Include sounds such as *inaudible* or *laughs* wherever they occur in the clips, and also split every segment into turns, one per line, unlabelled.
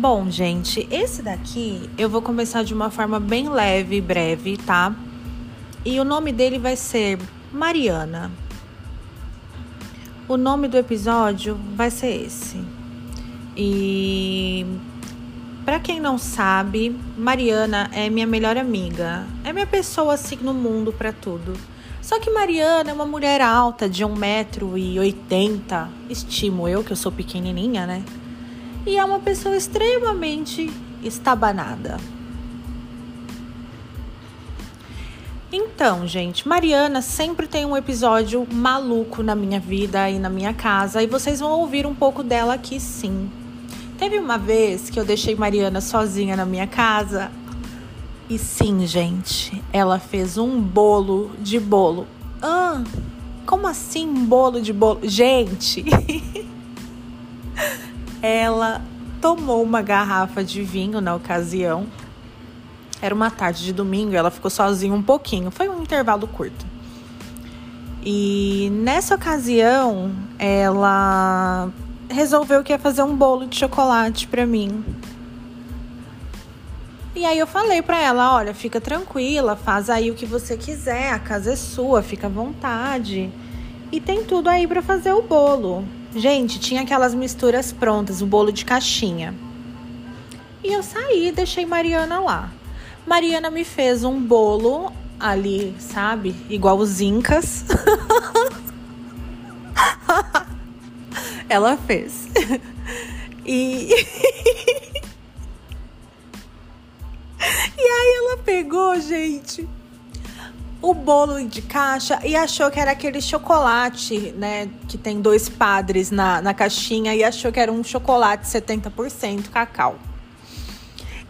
Bom, gente, esse daqui eu vou começar de uma forma bem leve e breve, tá? E o nome dele vai ser Mariana. O nome do episódio vai ser esse. E para quem não sabe, Mariana é minha melhor amiga. É minha pessoa assim no mundo para tudo. Só que Mariana é uma mulher alta de 1,80m. Estimo eu, que eu sou pequenininha, né? E é uma pessoa extremamente estabanada. Então, gente, Mariana sempre tem um episódio maluco na minha vida e na minha casa, e vocês vão ouvir um pouco dela aqui sim. Teve uma vez que eu deixei Mariana sozinha na minha casa, e sim, gente, ela fez um bolo de bolo. Ah, como assim bolo de bolo? Gente, *laughs* ela tomou uma garrafa de vinho na ocasião era uma tarde de domingo ela ficou sozinha um pouquinho. Foi um intervalo curto. E nessa ocasião, ela resolveu que ia fazer um bolo de chocolate para mim. E aí eu falei para ela, olha, fica tranquila, faz aí o que você quiser, a casa é sua, fica à vontade. E tem tudo aí para fazer o bolo. Gente, tinha aquelas misturas prontas, o bolo de caixinha. E eu saí, deixei Mariana lá. Mariana me fez um bolo ali, sabe? Igual os incas. *laughs* Ela fez. E *laughs* E aí ela pegou, gente, o bolo de caixa e achou que era aquele chocolate, né? Que tem dois padres na, na caixinha e achou que era um chocolate 70% cacau.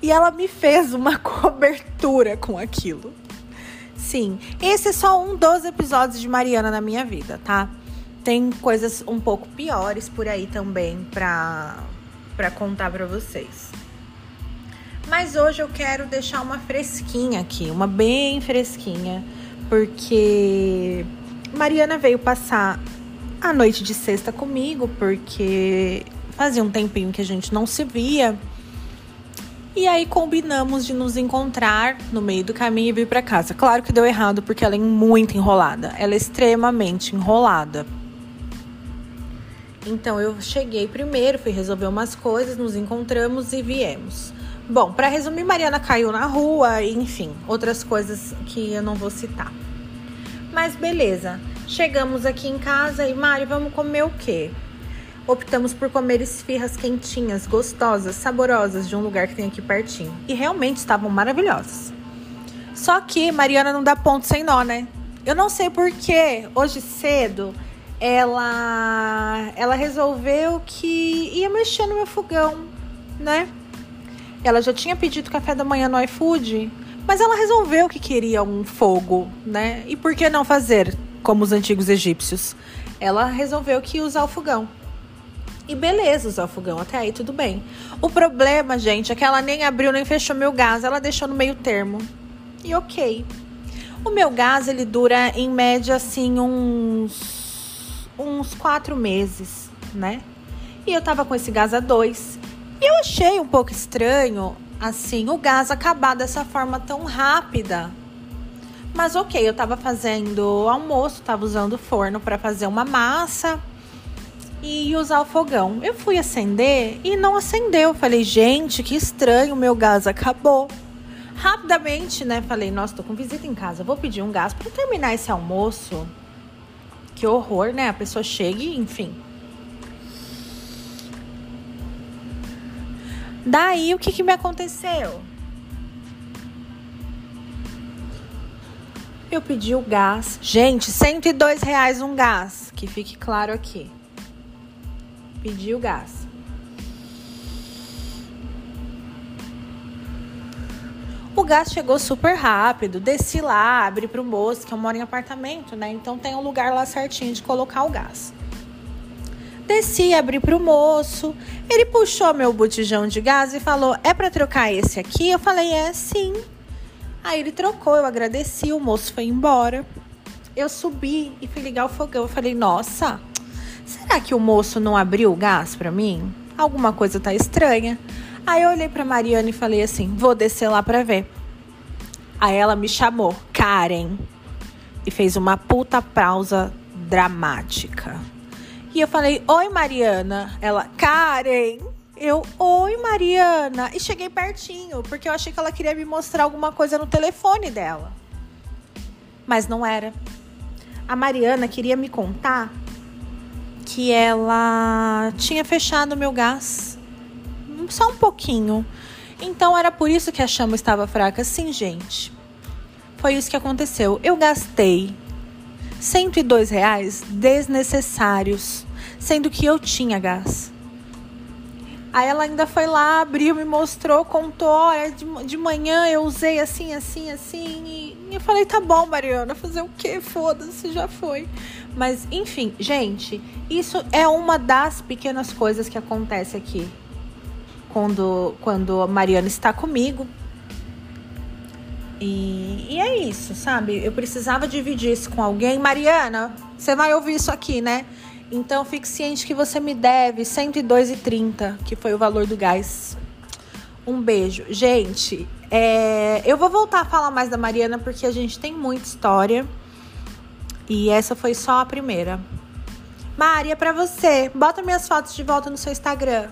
E ela me fez uma *laughs* cobertura com aquilo. Sim, esse é só um dos episódios de Mariana na minha vida, tá? Tem coisas um pouco piores por aí também pra, pra contar pra vocês. Mas hoje eu quero deixar uma fresquinha aqui, uma bem fresquinha, porque Mariana veio passar a noite de sexta comigo, porque fazia um tempinho que a gente não se via. E aí combinamos de nos encontrar no meio do caminho e vir para casa. Claro que deu errado porque ela é muito enrolada. Ela é extremamente enrolada. Então eu cheguei primeiro, fui resolver umas coisas, nos encontramos e viemos. Bom, para resumir, Mariana caiu na rua, enfim, outras coisas que eu não vou citar. Mas beleza, chegamos aqui em casa e Mari, vamos comer o quê? optamos por comer esfirras quentinhas, gostosas, saborosas de um lugar que tem aqui pertinho. E realmente estavam maravilhosas. Só que Mariana não dá ponto sem nó, né? Eu não sei porquê. Hoje cedo ela ela resolveu que ia mexer no meu fogão, né? Ela já tinha pedido café da manhã no iFood, mas ela resolveu que queria um fogo, né? E por que não fazer como os antigos egípcios? Ela resolveu que ia usar o fogão. E beleza, usar o fogão até aí tudo bem. O problema, gente, é que ela nem abriu nem fechou meu gás, ela deixou no meio termo. E ok. O meu gás ele dura em média assim uns uns quatro meses, né? E eu tava com esse gás a dois. E eu achei um pouco estranho, assim, o gás acabar dessa forma tão rápida. Mas ok, eu tava fazendo almoço, tava usando o forno para fazer uma massa e usar o fogão. Eu fui acender e não acendeu. Falei, gente, que estranho, meu gás acabou. Rapidamente, né? Falei, nossa, tô com visita em casa, vou pedir um gás para terminar esse almoço. Que horror, né? A pessoa chega e, enfim. Daí, o que, que me aconteceu? Eu pedi o gás. Gente, 102 reais um gás. Que fique claro aqui pedir o gás. O gás chegou super rápido, desci lá, abri para o moço, que eu moro em apartamento, né? Então tem um lugar lá certinho de colocar o gás. Desci, abri para o moço, ele puxou meu botijão de gás e falou: É para trocar esse aqui? Eu falei: É sim. Aí ele trocou, eu agradeci, o moço foi embora. Eu subi e fui ligar o fogão. Eu falei: Nossa, Será que o moço não abriu o gás para mim? Alguma coisa tá estranha. Aí eu olhei pra Mariana e falei assim: vou descer lá pra ver. Aí ela me chamou, Karen, e fez uma puta pausa dramática. E eu falei: Oi, Mariana. Ela, Karen. Eu, oi, Mariana. E cheguei pertinho, porque eu achei que ela queria me mostrar alguma coisa no telefone dela. Mas não era. A Mariana queria me contar que ela tinha fechado o meu gás. Só um pouquinho. Então era por isso que a chama estava fraca. Sim, gente. Foi isso que aconteceu. Eu gastei 102 reais desnecessários, sendo que eu tinha gás. Aí ela ainda foi lá, abriu, me mostrou, contou, olha, de, de manhã eu usei assim, assim, assim. E, eu falei, tá bom, Mariana, fazer o quê? Foda-se, já foi. Mas, enfim, gente, isso é uma das pequenas coisas que acontece aqui. Quando, quando a Mariana está comigo. E, e é isso, sabe? Eu precisava dividir isso com alguém. Mariana, você vai ouvir isso aqui, né? Então fique ciente que você me deve 102,30, que foi o valor do gás. Um beijo. Gente, é, eu vou voltar a falar mais da Mariana porque a gente tem muita história. E essa foi só a primeira. Maria, para você, bota minhas fotos de volta no seu Instagram.